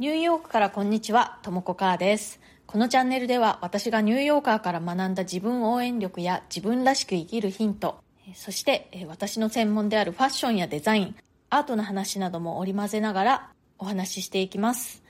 ニューヨークからこんにちは、ともこかーです。このチャンネルでは私がニューヨーカーから学んだ自分応援力や自分らしく生きるヒント、そして私の専門であるファッションやデザイン、アートの話なども織り交ぜながらお話ししていきます。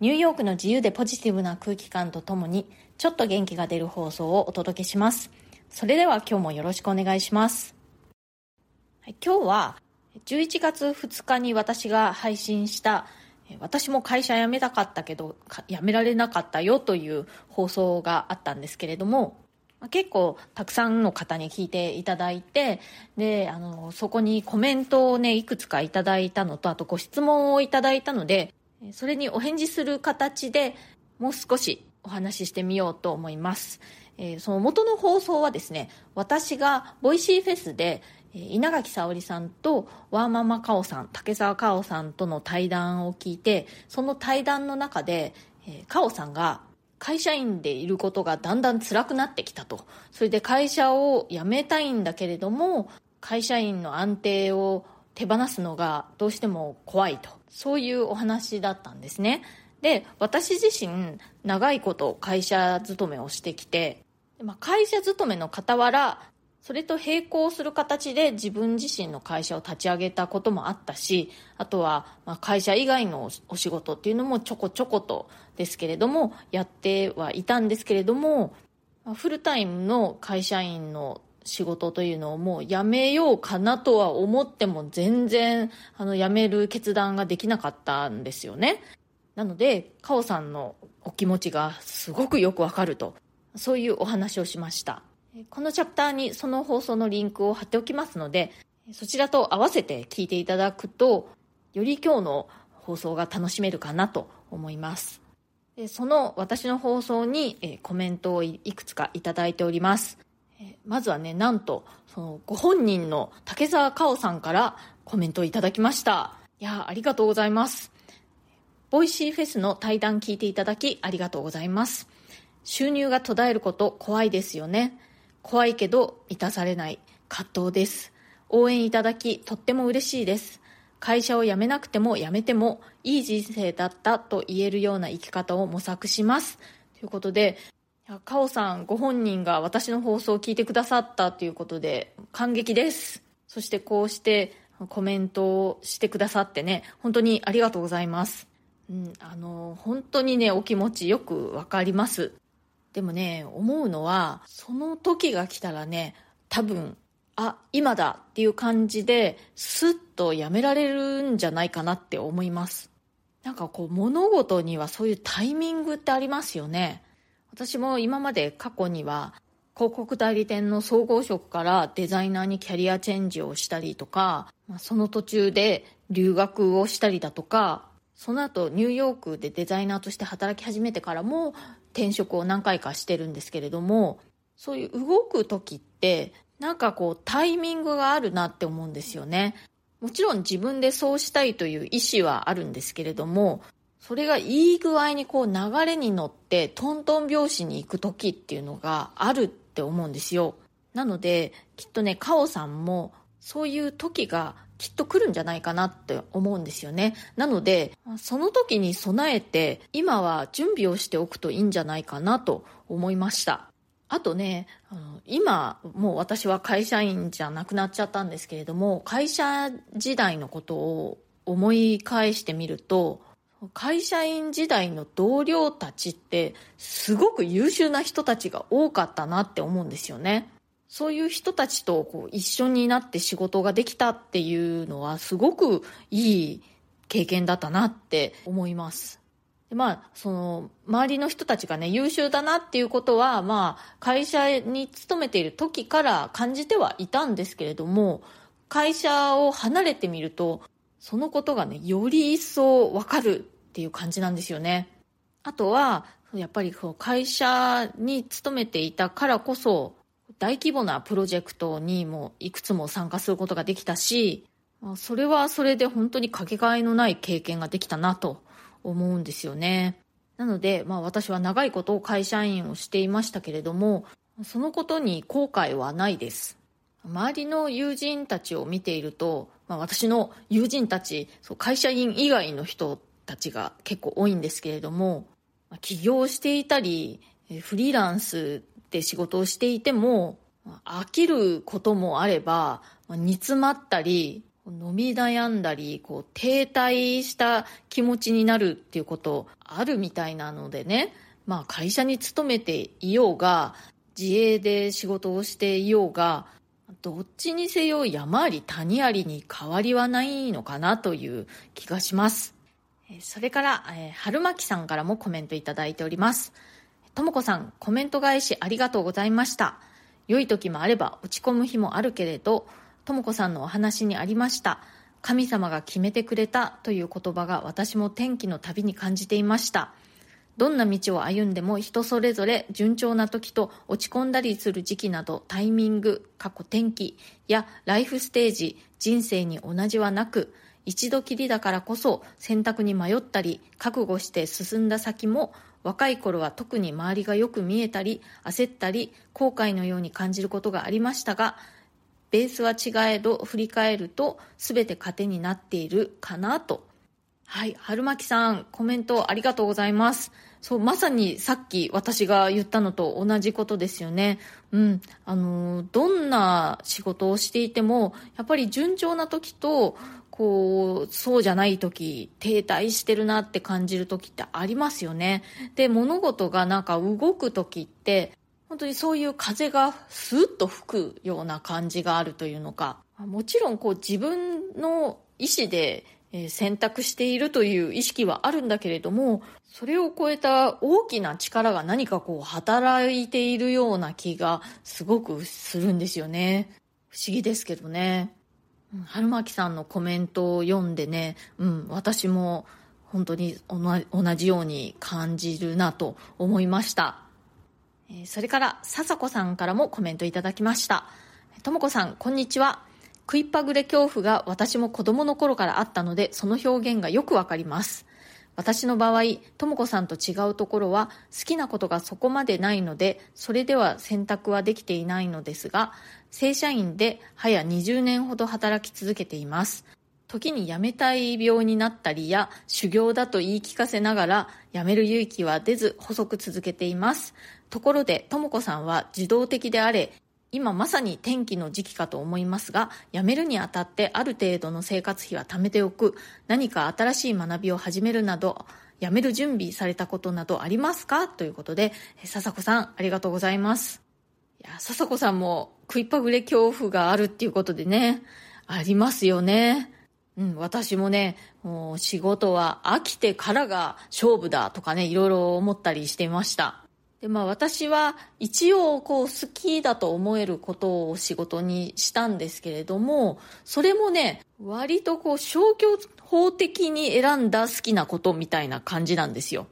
ニューヨークの自由でポジティブな空気感とともに、ちょっと元気が出る放送をお届けします。それでは今日もよろしくお願いします。今日は11月2日に私が配信した私も会社辞めたかったけど辞められなかったよという放送があったんですけれども結構たくさんの方に聞いていただいてであのそこにコメントをねいくつかいただいたのとあとご質問をいただいたのでそれにお返事する形でもう少しお話ししてみようと思います、えーその元の放送はですね私が Voicy フェスで稲垣沙織さんとワーママカオさん竹澤カオさんとの対談を聞いてその対談の中で、えーカオさんが会社員でいることがだんだん辛くなってきたと。それで会社を辞めたいんだけれども会社員の安定を手放すのがどうしても怖いと。そういうお話だったんですね。で私自身長いこと会社勤めをしてきてまあ会社勤めの傍らそれと並行する形で自分自身の会社を立ち上げたこともあったしあとはま会社以外のお仕事っていうのもちょこちょことですけれどもやってはいたんですけれどもフルタイムの会社員の仕事というのをもうやめようかなとは思っても全然あのやめる決断ができなかったんですよね。なのでカオさんのお気持ちがすごくよくわかるとそういうお話をしました。このチャプターにその放送のリンクを貼っておきますのでそちらと合わせて聞いていただくとより今日の放送が楽しめるかなと思います。その私の放送にコメントをいくつかいただいております。まずはねなんとそのご本人の竹澤香央さんからコメントをいただきました。いやありがとうございます。 Voicy フェスの対談聞いていただきありがとうございます。収入が途絶えること怖いですよね。怖いけど満たされない葛藤です。応援いただきとっても嬉しいです。会社を辞めなくても辞めてもいい人生だったと言えるような生き方を模索します。ということでカオさんご本人が私の放送を聞いてくださったということで感激です。そしてこうしてコメントをしてくださってね本当にありがとうございます、うん、あの本当にねお気持ちよくわかります。でもね思うのはその時が来たらね多分あ今だっていう感じでスッとやめられるんじゃないかなって思います。なんかこう物事にはそういうタイミングってありますよね。私も今まで過去には広告代理店の総合職からデザイナーにキャリアチェンジをしたりとかその途中で留学をしたりだとかその後ニューヨークでデザイナーとして働き始めてからも転職を何回かしてるんですけれどもそういう動く時ってなんかこうタイミングがあるなって思うんですよね。もちろん自分でそうしたいという意思はあるんですけれどもそれがいい具合にこう流れに乗ってトントン拍子に行く時っていうのがあるって思うんですよ。なのできっとねカオさんもそういう時がきっと来るんじゃないかなって思うんですよね。なのでその時に備えて今は準備をしておくといいんじゃないかなと思いました。あとね今もう私は会社員じゃなくなっちゃったんですけれども会社時代のことを思い返してみると会社員時代の同僚たちってすごく優秀な人たちが多かったなって思うんですよね。そういう人たちとこう一緒になって仕事ができたっていうのはすごくいい経験だったなって思います。でまあその周りの人たちがね優秀だなっていうことはまあ会社に勤めている時から感じてはいたんですけれども会社を離れてみるとそのことがねより一層わかるっていう感じなんですよね。あとはやっぱり会社に勤めていたからこそ大規模なプロジェクトにもいくつも参加することができたしそれはそれで本当にかけがえのない経験ができたなと思うんですよね。なので、まあ、私は長いこと会社員をしていましたけれどもそのことに後悔はないです。周りの友人たちを見ていると、まあ、私の友人たちそう会社員以外の人たちが結構多いんですけれども、起業していたり、フリーランスで仕事をしていても、飽きることもあれば、煮詰まったり、伸び悩んだり、こう、停滞した気持ちになるっていうことあるみたいなのでね、まあ会社に勤めていようが、自営で仕事をしていようが、どっちにせよ山あり谷ありに変わりはないのかなという気がします。それから、春巻さんからもコメントいただいております。ともこさん、コメント返しありがとうございました。良い時もあれば落ち込む日もあるけれど、ともこさんのお話にありました。神様が決めてくれたという言葉が私も天気の旅に感じていました。どんな道を歩んでも人それぞれ順調な時と落ち込んだりする時期などタイミング、過去天気やライフステージ、人生に同じはなく、一度きりだからこそ選択に迷ったり覚悟して進んだ先も若い頃は特に周りがよく見えたり焦ったり後悔のように感じることがありましたがベースは違えど振り返ると全て糧になっているかなと。はい春巻さんコメントありがとうございます。そうまさにさっき私が言ったのと同じことですよね。うんあのどんな仕事をしていてもやっぱり順調な時とこう、そうじゃない時、停滞してるなって感じる時ってありますよね。で、物事がなんか動く時って、本当にそういう風がスーッと吹くような感じがあるというのか、もちろんこう自分の意思で選択しているという意識はあるんだけれども、それを超えた大きな力が何かこう働いているような気がすごくするんですよね。不思議ですけどね。春巻さんのコメントを読んでね、うん、私も本当に同じように感じるなと思いました。それから、笹子さんからもコメントいただきました。ともこさん、こんにちは。食いっぱぐれ恐怖が私も子供の頃からあったので、その表現がよくわかります。私の場合、ともこさんと違うところは、好きなことがそこまでないので、それでは選択はできていないのですが、正社員で早20年ほど働き続けています。時に辞めたい病になったりや修行だと言い聞かせながら辞める勇気は出ず細く続けています。ところで、ともこさんは自動的であれ、今まさに転機の時期かと思いますが、辞めるにあたってある程度の生活費は貯めておく、何か新しい学びを始めるなど、辞める準備されたことなどありますか？ということで、笹子さん、ありがとうございます。いや、笹子さんも食いっぱぐれ恐怖があるっていうことでね、ありますよね。うん、私もね、もう仕事は飽きてからが勝負だとかね、いろいろ思ったりしていました。で、まあ私は一応こう好きだと思えることを仕事にしたんですけれども、それもね、割とこう消去法的に選んだ好きなことみたいな感じなんですよ。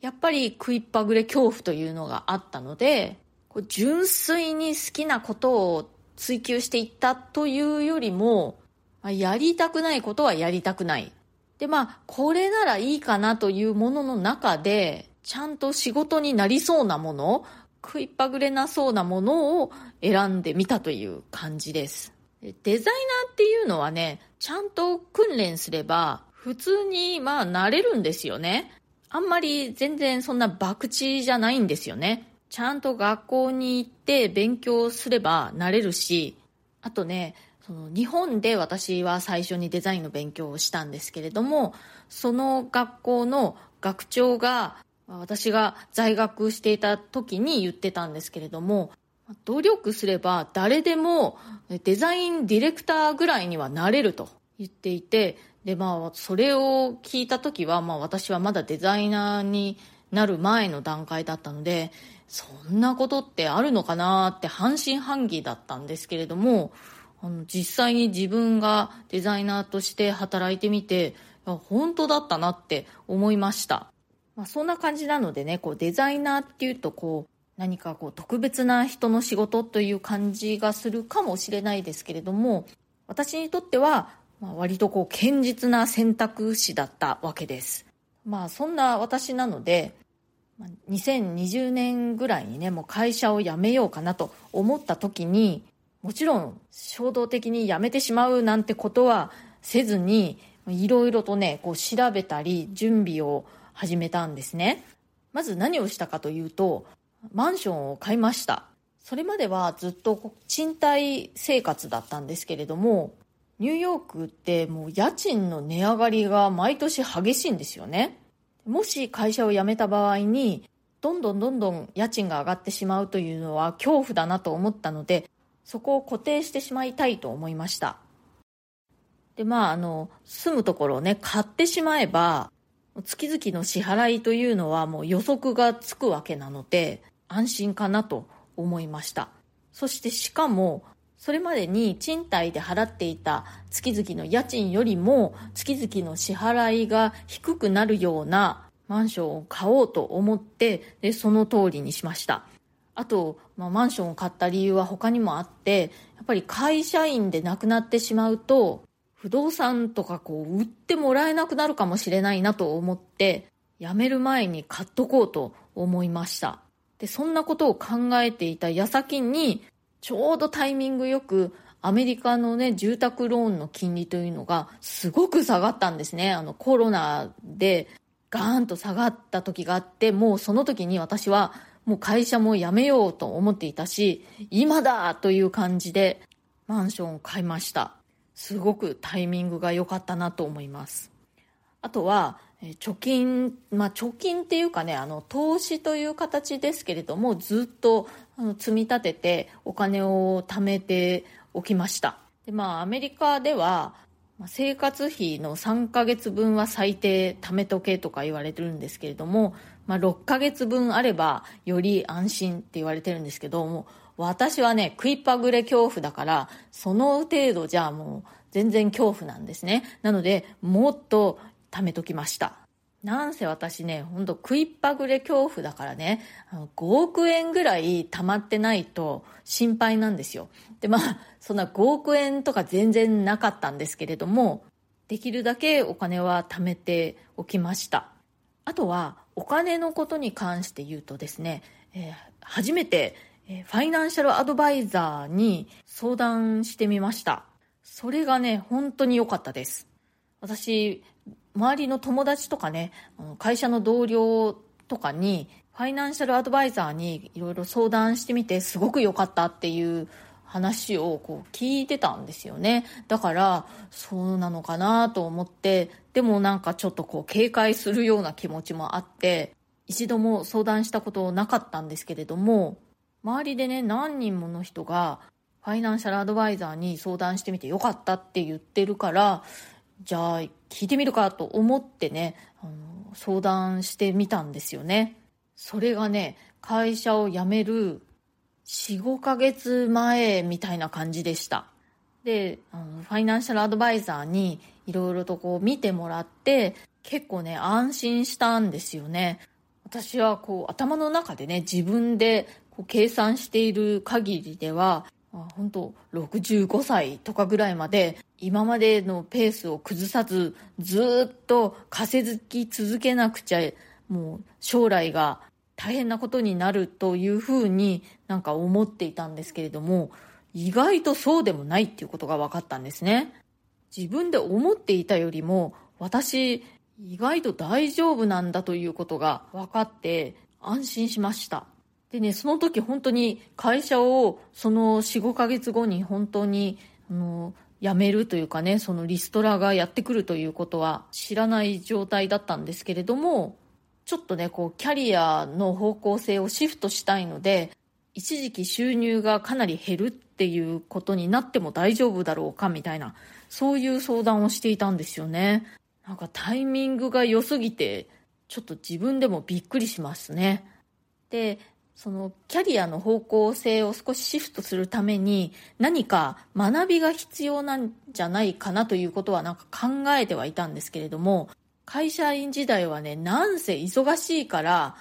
やっぱり食いっぱぐれ恐怖というのがあったので、こう純粋に好きなことを追求していったというよりも、まあ、やりたくないことはやりたくない。で、まあ、これならいいかなというものの中で、ちゃんと仕事になりそうなもの、食いっぱぐれなそうなものを選んでみたという感じです。デザイナーっていうのはね、ちゃんと訓練すれば、普通にまあなれるんですよね。あんまり全然そんな博打じゃないんですよね。ちゃんと学校に行って勉強すればなれるし、あとね、その日本で私は最初にデザインの勉強をしたんですけれども、その学校の学長が私が在学していた時に言ってたんですけれども、努力すれば誰でもデザインディレクターぐらいにはなれると言っていて、で、まあ、それを聞いた時は、まあ私はまだデザイナーになる前の段階だったので、そんなことってあるのかなって半信半疑だったんですけれども、あの実際に自分がデザイナーとして働いてみて、本当だったなって思いました。まあ、そんな感じなのでね、こうデザイナーっていうとこう何かこう特別な人の仕事という感じがするかもしれないですけれども、私にとっては、まあ、割とこう堅実な選択肢だったわけです。まあそんな私なので、2020年ぐらいにね、もう会社を辞めようかなと思った時に、もちろん衝動的に辞めてしまうなんてことはせずに、いろいろとね、こう調べたり準備を始めたんですね。まず何をしたかというと、マンションを買いました。それまではずっと賃貸生活だったんですけれども、ニューヨークってもう家賃の値上がりが毎年激しいんですよね。もし会社を辞めた場合に、どんどんどんどん家賃が上がってしまうというのは恐怖だなと思ったので、そこを固定してしまいたいと思いました。で、まあ、あの、住むところをね、買ってしまえば、月々の支払いというのはもう予測がつくわけなので、安心かなと思いました。そしてしかも、それまでに賃貸で払っていた月々の家賃よりも月々の支払いが低くなるようなマンションを買おうと思ってでその通りにしましたあと、まあ、マンションを買った理由は他にもあってやっぱり会社員で亡くなってしまうと不動産とかこう売ってもらえなくなるかもしれないなと思って辞める前に買っとこうと思いましたでそんなことを考えていた矢先にちょうどタイミングよくアメリカのね、住宅ローンの金利というのがすごく下がったんですね。あのコロナでガーンと下がった時があって、もうその時に私はもう会社も辞めようと思っていたし、今だという感じでマンションを買いました。すごくタイミングが良かったなと思います。あとは、貯金、まあ、貯金っていうかね、あの、投資という形ですけれども、ずっとあの積み立ててお金を貯めておきました。で、まあ、アメリカでは、生活費の3ヶ月分は最低貯めとけとか言われてるんですけれども、まあ、6ヶ月分あればより安心って言われてるんですけども、私はね、食いっぱぐれ恐怖だから、その程度じゃもう全然恐怖なんですね。なので、もっと貯めときました。なんせ私ね、ほんと食いっぱぐれ恐怖だからね、5億円ぐらい貯まってないと心配なんですよ。で、まあ、そんな5億円とか全然なかったんですけれども、できるだけお金は貯めておきました。あとは、お金のことに関して言うとですね、えー、初めて、え、ファイナンシャルアドバイザーに相談してみました。それがね、本当に良かったです。私、周りの友達とかね、会社の同僚とかに、ファイナンシャルアドバイザーにいろいろ相談してみて、すごく良かったっていう話をこう聞いてたんですよね。だから、そうなのかなと思って、でもなんかちょっとこう警戒するような気持ちもあって、一度も相談したことなかったんですけれども、周りでね、何人もの人が、ファイナンシャルアドバイザーに相談してみてよかったって言ってるから、じゃあ聞いてみるかと思ってね、あの相談してみたんですよね。それがね、会社を辞める4、5ヶ月前みたいな感じでした。で、あのファイナンシャルアドバイザーにいろいろとこう見てもらって、結構ね、安心したんですよね。私はこう頭の中でね、自分でこう計算している限りでは、本当65歳とかぐらいまで今までのペースを崩さずずっと稼ぎ続けなくちゃもう将来が大変なことになるというふうになんか思っていたんですけれども意外とそうでもないっていうことが分かったんですね。自分で思っていたよりも私意外と大丈夫なんだということが分かって安心しました。でね、その時本当に会社をその4、5ヶ月後に本当に、あの、辞めるというかね、そのリストラがやってくるということは知らない状態だったんですけれども、ちょっとね、こう、キャリアの方向性をシフトしたいので、一時期収入がかなり減るっていうことになっても大丈夫だろうかみたいな、そういう相談をしていたんですよね。なんかタイミングが良すぎて、ちょっと自分でもびっくりしますね。で、そのキャリアの方向性を少しシフトするために何か学びが必要なんじゃないかなということはなんか考えてはいたんですけれども会社員時代はねなんせ忙しいから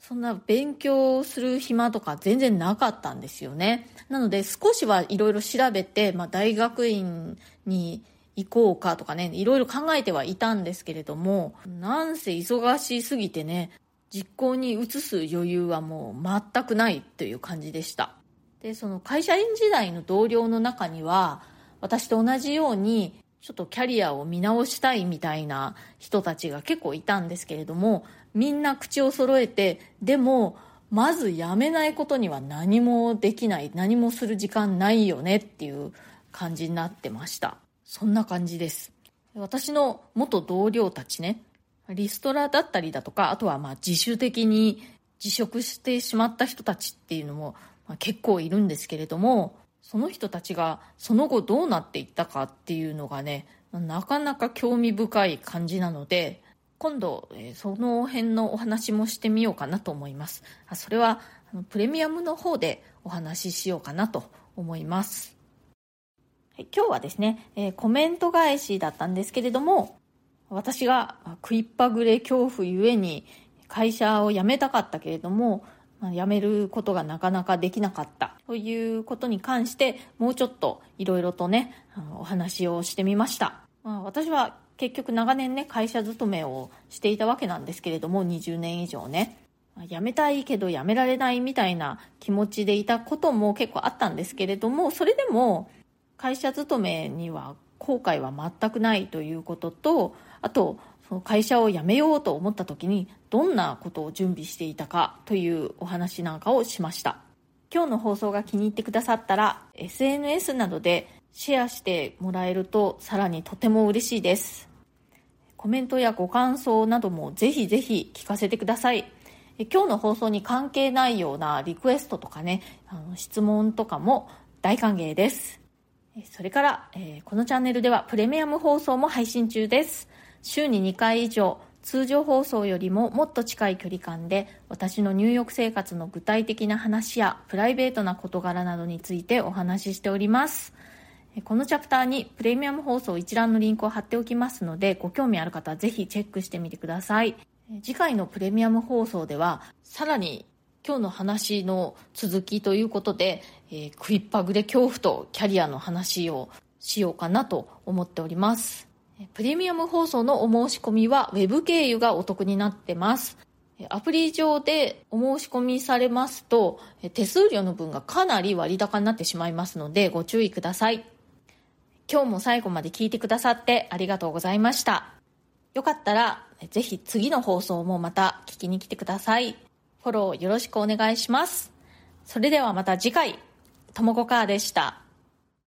そんな勉強する暇とか全然なかったんですよね。なので少しはいろいろ調べて、まあ、大学院に行こうかとかねいろいろ考えてはいたんですけれどもなんせ忙しすぎてね実行に移す余裕はもう全くないという感じでしたでその会社員時代の同僚の中には私と同じようにちょっとキャリアを見直したいみたいな人たちが結構いたんですけれども、みんな口を揃えて、でも、まず辞めないことには何もできない、何もする時間ないよねっていう感じになってました。そんな感じです。私の元同僚たちね、リストラだったりだとか、あとはまあ自主的に辞職してしまった人たちっていうのも、結構いるんですけれども、その人たちがその後どうなっていったかっていうのがね、なかなか興味深い感じなので、今度、その辺のお話もしてみようかなと思います。それは、プレミアムの方でお話ししようかなと思います。今日はですね、コメント返しだったんですけれども、私が食いっぱぐれ恐怖ゆえに会社を辞めたかったけれども、辞めることがなかなかできなかった。ということに関してもうちょっといろいろとねお話をしてみました、まあ、私は結局長年ね会社勤めをしていたわけなんですけれども20年以上ね。辞めたいけど辞められないみたいな気持ちでいたことも結構あったんですけれどもそれでも会社勤めには後悔は全くないということとあとその会社を辞めようと思った時にどんなことを準備していたかというお話なんかをしました。今日の放送が気に入ってくださったら SNS などでシェアしてもらえるとさらにとても嬉しいです。コメントやご感想などもぜひぜひ聞かせてください。今日の放送に関係ないようなリクエストとかねあの質問とかも大歓迎です。それから、え、このチャンネルではプレミアム放送も配信中です。週に2回以上通常放送よりももっと近い距離感で私の入浴生活の具体的な話やプライベートな事柄などについてお話ししております。このチャプターにプレミアム放送一覧のリンクを貼っておきますのでご興味ある方はぜひチェックしてみてください。次回のプレミアム放送ではさらに今日の話の続きということで、えー、食いっぱぐれ恐怖とキャリアの話をしようかなと思っております。プレミアム放送のお申し込みは Web 経由がお得になってます。アプリ上でお申し込みされますと手数料の分がかなり割高になってしまいますのでご注意ください。今日も最後まで聞いてくださってありがとうございました。よかったらぜひ次の放送もまた聞きに来てください。フォローよろしくお願いします。それではまた次回、ともこかーでした。